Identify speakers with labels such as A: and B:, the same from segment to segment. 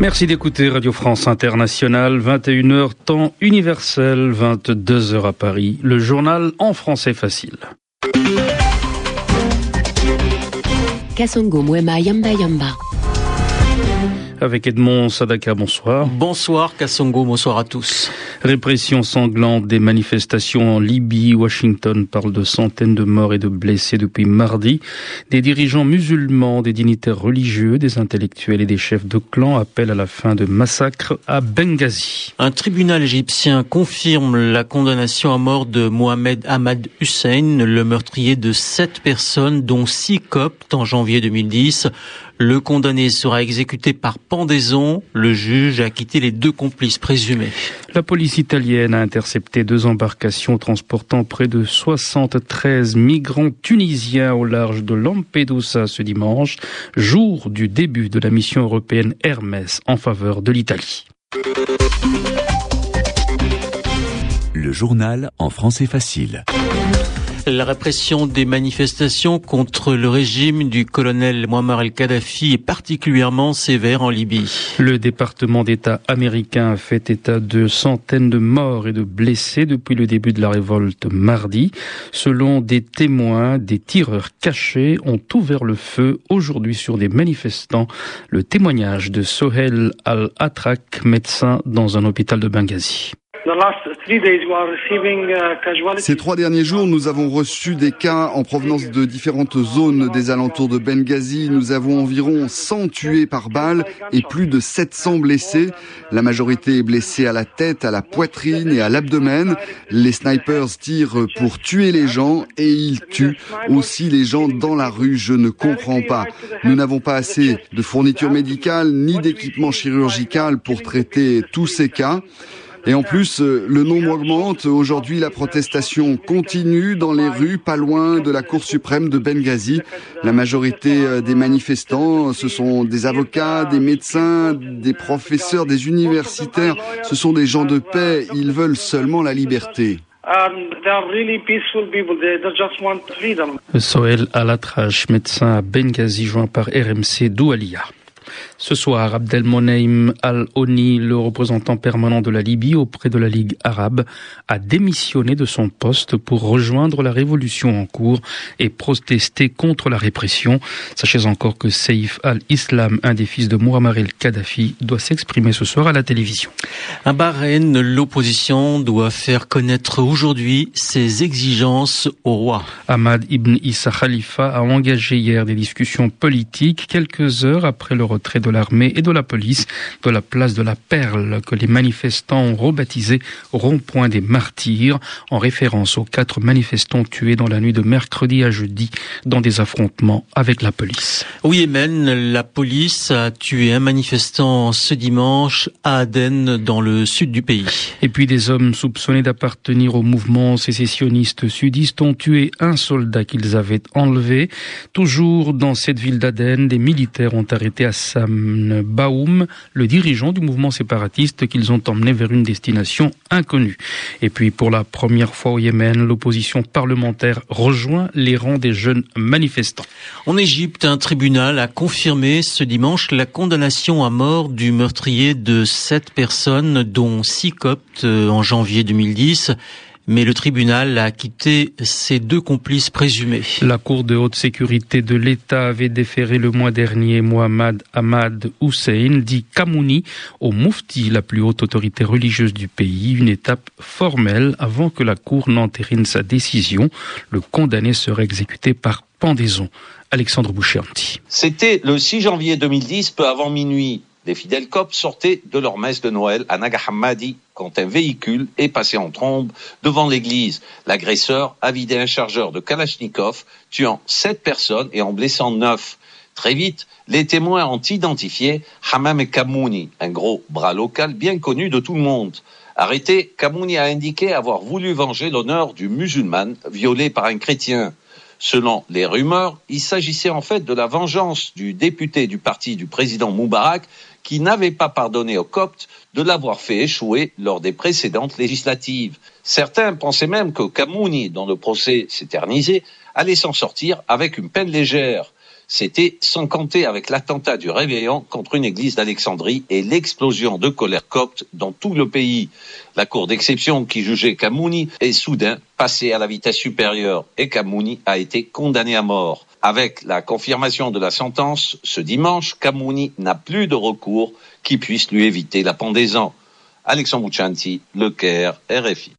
A: Merci d'écouter Radio France Internationale, 21h temps universel, 22h à Paris, le journal en français facile.
B: Kasongo Mwema Yamba Yamba
A: avec Edmond Sadaka. Bonsoir.
C: Bonsoir Kassongo, bonsoir à tous.
A: Répression sanglante des manifestations en Libye. Washington parle de centaines de morts et de blessés depuis mardi. Des dirigeants musulmans, des dignitaires religieux, des intellectuels et des chefs de clan appellent à la fin de massacres à Benghazi.
C: Un tribunal égyptien confirme la condamnation à mort de Mohamed Ahmad Hussein, le meurtrier de sept personnes, dont six coptes en janvier 2010. Le condamné sera exécuté par pendaison. Le juge a quitté les deux complices présumés.
A: La police italienne a intercepté deux embarcations transportant près de 73 migrants tunisiens au large de Lampedusa ce dimanche, jour du début de la mission européenne Hermès en faveur de l'Italie.
D: Le journal en français facile.
C: La répression des manifestations contre le régime du colonel Muammar el-Kadhafi est particulièrement sévère en Libye.
A: Le département d'État américain a fait état de centaines de morts et de blessés depuis le début de la révolte mardi. Selon des témoins, des tireurs cachés ont ouvert le feu aujourd'hui sur des manifestants. Le témoignage de Sohel al-Atrak, médecin dans un hôpital de Benghazi.
E: Uh, Ces trois derniers jours, nous avons reçu des cas en provenance de différentes zones des alentours de Benghazi. Nous avons environ 100 tués par balle et plus de 700 blessés. La majorité est blessée à la tête, à la poitrine et à l'abdomen. Les snipers tirent pour tuer les gens et ils tuent aussi les gens dans la rue. Je ne comprends pas. Nous n'avons pas assez de fournitures médicales ni d'équipements chirurgical pour traiter tous ces cas. Et en plus, euh, le nombre augmente. Aujourd'hui, la protestation continue dans les rues, pas loin de la Cour suprême de Benghazi. La majorité euh, des manifestants, ce sont des avocats, des médecins, des professeurs, des universitaires. Ce sont des gens de paix. Ils veulent seulement la liberté.
A: Soel Alatrache, médecin à Benghazi, joint par RMC Doualia. Ce soir, Abdelmoneim Al-Oni, le représentant permanent de la Libye auprès de la Ligue arabe, a démissionné de son poste pour rejoindre la révolution en cours et protester contre la répression. Sachez encore que Saif al-Islam, un des fils de Muammar el-Kadhafi, doit s'exprimer ce soir à la télévision.
C: À Bahreïn, l'opposition doit faire connaître aujourd'hui ses exigences au roi.
A: Ahmad ibn Issa Khalifa a engagé hier des discussions politiques quelques heures après le retrait de l'armée et de la police de la place de la Perle que les manifestants ont rebaptisé rond-point des martyrs en référence aux quatre manifestants tués dans la nuit de mercredi à jeudi dans des affrontements avec la police.
C: Au Yémen, la police a tué un manifestant ce dimanche à Aden dans le sud du pays.
A: Et puis des hommes soupçonnés d'appartenir au mouvement sécessionniste sudiste ont tué un soldat qu'ils avaient enlevé. Toujours dans cette ville d'Aden, des militaires ont arrêté à Sam Baoum, le dirigeant du mouvement séparatiste qu'ils ont emmené vers une destination inconnue. Et puis pour la première fois au Yémen, l'opposition parlementaire rejoint les rangs des jeunes manifestants.
C: En Égypte, un tribunal a confirmé ce dimanche la condamnation à mort du meurtrier de sept personnes, dont six coptes euh, en janvier 2010 mais le tribunal a quitté ses deux complices présumés.
A: La Cour de haute sécurité de l'État avait déféré le mois dernier Mohamed Ahmad Hussein, dit Kamouni, au Mufti, la plus haute autorité religieuse du pays, une étape formelle avant que la Cour n'entérine sa décision. Le condamné serait exécuté par pendaison. Alexandre Bouchéanti.
F: C'était le 6 janvier 2010, peu avant minuit. Les fidèles coptes sortaient de leur messe de Noël à Nagahamadi quand un véhicule est passé en trombe devant l'église. L'agresseur a vidé un chargeur de Kalachnikov, tuant sept personnes et en blessant neuf. Très vite, les témoins ont identifié Hamam Kamouni, un gros bras local bien connu de tout le monde. Arrêté, Kamouni a indiqué avoir voulu venger l'honneur du musulman violé par un chrétien. Selon les rumeurs, il s'agissait en fait de la vengeance du député du parti du président Moubarak qui n'avait pas pardonné aux Coptes de l'avoir fait échouer lors des précédentes législatives. Certains pensaient même que Kamouni, dont le procès s'éternisait, allait s'en sortir avec une peine légère. C'était sans compter avec l'attentat du Réveillon contre une église d'Alexandrie et l'explosion de colère copte dans tout le pays. La cour d'exception qui jugeait Kamouni est soudain passée à la vitesse supérieure et Kamouni a été condamné à mort. Avec la confirmation de la sentence ce dimanche, Kamouni n'a plus de recours qui puisse lui éviter la pendaison. Alexandre Bouchanti, Le Caire, RFI.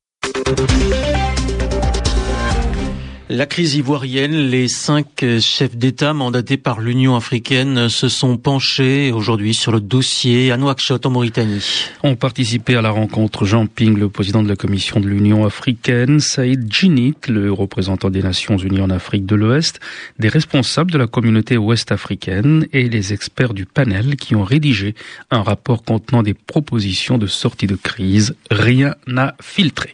C: La crise ivoirienne, les cinq chefs d'État mandatés par l'Union africaine se sont penchés aujourd'hui sur le dossier à Nouakchott en Mauritanie.
A: Ont participé à la rencontre Jean Ping, le président de la Commission de l'Union africaine, Saïd Djinit, le représentant des Nations unies en Afrique de l'Ouest, des responsables de la communauté ouest africaine et les experts du panel qui ont rédigé un rapport contenant des propositions de sortie de crise. Rien n'a filtré.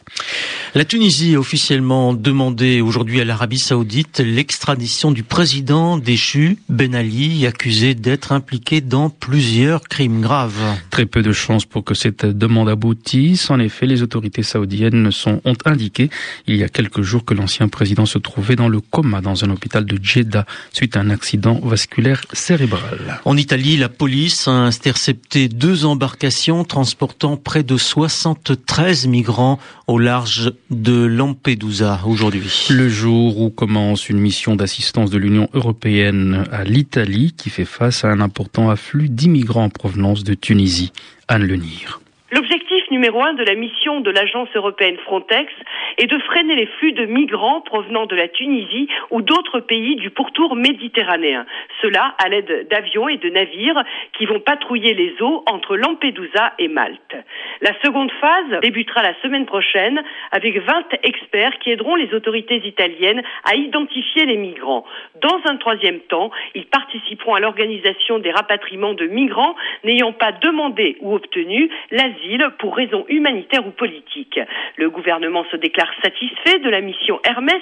C: La Tunisie a officiellement demandé aujourd'hui à l'Arabie saoudite l'extradition du président déchu Ben Ali, accusé d'être impliqué dans plusieurs crimes graves.
A: Très peu de chances pour que cette demande aboutisse. En effet, les autorités saoudiennes sont, ont indiqué il y a quelques jours que l'ancien président se trouvait dans le coma dans un hôpital de Jeddah suite à un accident vasculaire cérébral.
C: En Italie, la police a intercepté deux embarcations transportant près de 73 migrants au large de Lampedusa aujourd'hui.
A: Le jour où commence une mission d'assistance de l'Union européenne à l'Italie qui fait face à un important afflux d'immigrants en provenance de Tunisie. Anne.
B: L'objectif numéro un de la mission de l'agence européenne Frontex est de freiner les flux de migrants provenant de la Tunisie ou d'autres pays du pourtour méditerranéen. Cela à l'aide d'avions et de navires qui vont patrouiller les eaux entre Lampedusa et Malte. La seconde phase débutera la semaine prochaine avec 20 experts qui aideront les autorités italiennes à identifier les migrants. Dans un troisième temps, ils participeront à l'organisation des rapatriements de migrants n'ayant pas demandé ou obtenu l'asile pour raisons humanitaires ou politiques. Le gouvernement se déclare satisfait de la mission Hermès,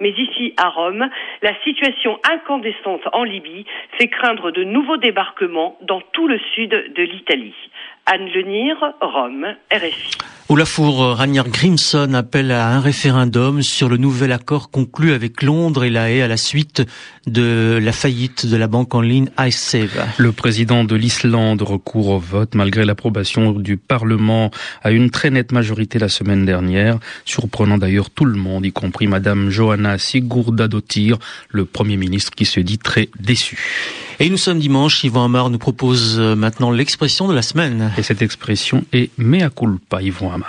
B: mais ici à Rome, la situation incandescente en Libye fait craindre de nouveaux débarquements dans tout le sud de l'Italie. Anne Lenir, Rome, RFI.
C: Olafur Ragnar Grimson appelle à un référendum sur le nouvel accord conclu avec Londres et la Haye à la suite de la faillite de la banque en ligne iSave.
A: Le président de l'Islande recourt au vote malgré l'approbation du Parlement à une très nette majorité la semaine dernière, surprenant d'ailleurs tout le monde, y compris Madame Johanna Sigurdadottir, le Premier ministre qui se dit très déçu.
C: Et nous sommes dimanche, Yvan Amar nous propose maintenant l'expression de la semaine.
A: Et cette expression est mea culpa, Yvan Amar.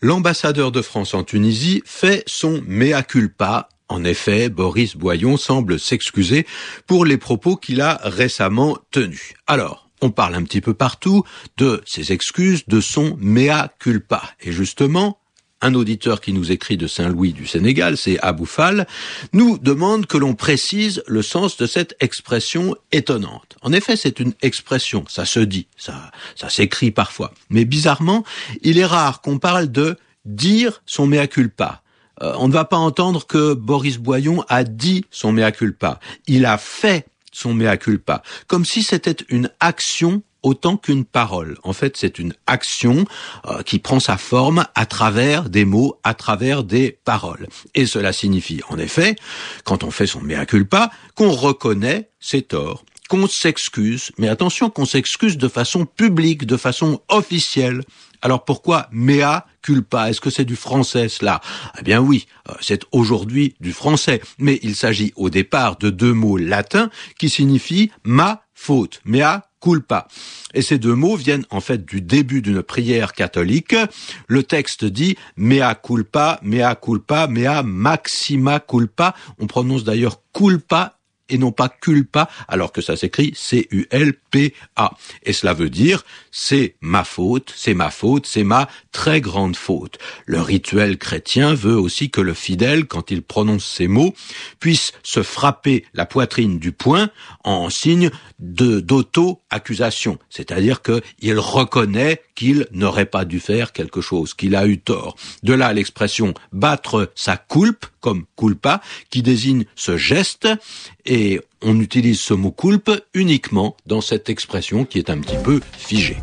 G: L'ambassadeur de France en Tunisie fait son mea culpa. En effet, Boris Boyon semble s'excuser pour les propos qu'il a récemment tenus. Alors, on parle un petit peu partout de ses excuses, de son mea culpa. Et justement, un auditeur qui nous écrit de Saint-Louis du Sénégal, c'est Aboufal, nous demande que l'on précise le sens de cette expression étonnante. En effet, c'est une expression, ça se dit, ça, ça s'écrit parfois. Mais bizarrement, il est rare qu'on parle de dire son mea culpa. Euh, on ne va pas entendre que Boris Boyon a dit son mea culpa. Il a fait son mea culpa, comme si c'était une action autant qu'une parole. En fait, c'est une action euh, qui prend sa forme à travers des mots, à travers des paroles. Et cela signifie, en effet, quand on fait son mea culpa, qu'on reconnaît ses torts qu'on s'excuse, mais attention qu'on s'excuse de façon publique, de façon officielle. Alors pourquoi mea culpa? Est-ce que c'est du français cela? Eh bien oui, euh, c'est aujourd'hui du français, mais il s'agit au départ de deux mots latins qui signifient ma faute, culpa. Et ces deux mots viennent en fait du début d'une prière catholique. Le texte dit mea culpa, mea culpa, mea maxima culpa. On prononce d'ailleurs culpa et non pas culpa, alors que ça s'écrit C-U-L-P-A. Et cela veut dire c'est ma faute, c'est ma faute, c'est ma très grande faute. Le rituel chrétien veut aussi que le fidèle, quand il prononce ces mots, puisse se frapper la poitrine du poing en signe de d'auto-accusation, c'est-à-dire qu'il reconnaît qu'il n'aurait pas dû faire quelque chose, qu'il a eu tort. De là l'expression battre sa culpe comme culpa, qui désigne ce geste Et on utilise ce mot culpe uniquement dans cette expression qui est un petit peu figée.